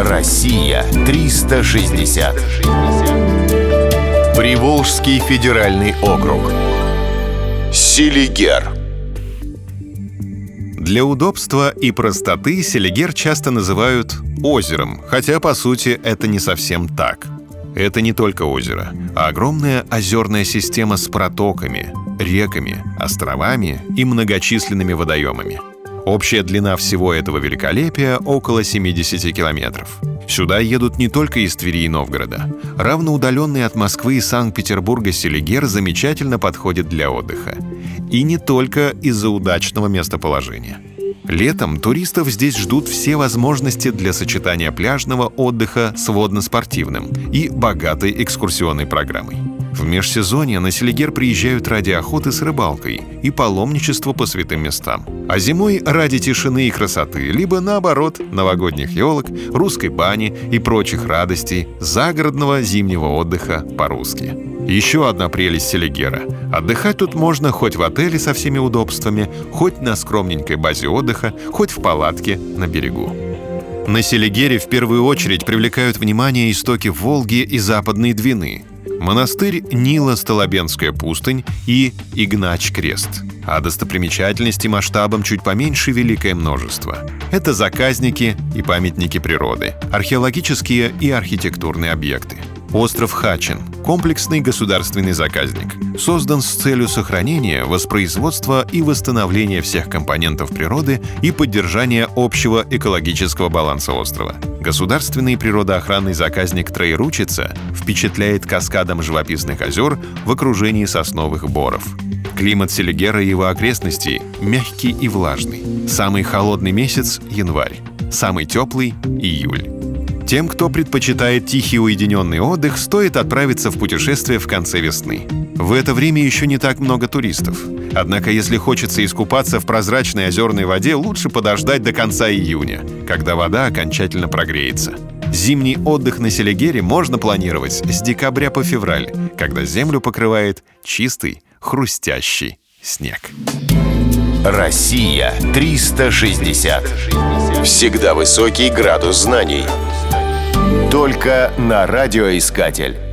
Россия 360. Приволжский федеральный округ. Селигер. Для удобства и простоты Селигер часто называют озером, хотя по сути это не совсем так. Это не только озеро, а огромная озерная система с протоками, реками, островами и многочисленными водоемами. Общая длина всего этого великолепия около 70 километров. Сюда едут не только из Твери и Новгорода. Равноудаленный от Москвы и Санкт-Петербурга Селигер замечательно подходит для отдыха. И не только из-за удачного местоположения. Летом туристов здесь ждут все возможности для сочетания пляжного отдыха с водно-спортивным и богатой экскурсионной программой. В межсезонье на Селигер приезжают ради охоты с рыбалкой и паломничества по святым местам. А зимой ради тишины и красоты, либо наоборот, новогодних елок, русской бани и прочих радостей загородного зимнего отдыха по-русски. Еще одна прелесть Селигера. Отдыхать тут можно хоть в отеле со всеми удобствами, хоть на скромненькой базе отдыха, хоть в палатке на берегу. На Селигере в первую очередь привлекают внимание истоки Волги и Западной Двины – монастырь Нила Столобенская пустынь и Игнач Крест. А достопримечательностей масштабом чуть поменьше великое множество. Это заказники и памятники природы, археологические и архитектурные объекты. Остров Хачин – комплексный государственный заказник. Создан с целью сохранения, воспроизводства и восстановления всех компонентов природы и поддержания общего экологического баланса острова. Государственный природоохранный заказник Троеручица впечатляет каскадом живописных озер в окружении сосновых боров. Климат Селигера и его окрестностей мягкий и влажный. Самый холодный месяц – январь. Самый теплый – июль. Тем, кто предпочитает тихий уединенный отдых, стоит отправиться в путешествие в конце весны. В это время еще не так много туристов. Однако, если хочется искупаться в прозрачной озерной воде, лучше подождать до конца июня, когда вода окончательно прогреется. Зимний отдых на Селигере можно планировать с декабря по февраль, когда землю покрывает чистый, хрустящий снег. Россия 360. Всегда высокий градус знаний. Только на радиоискатель.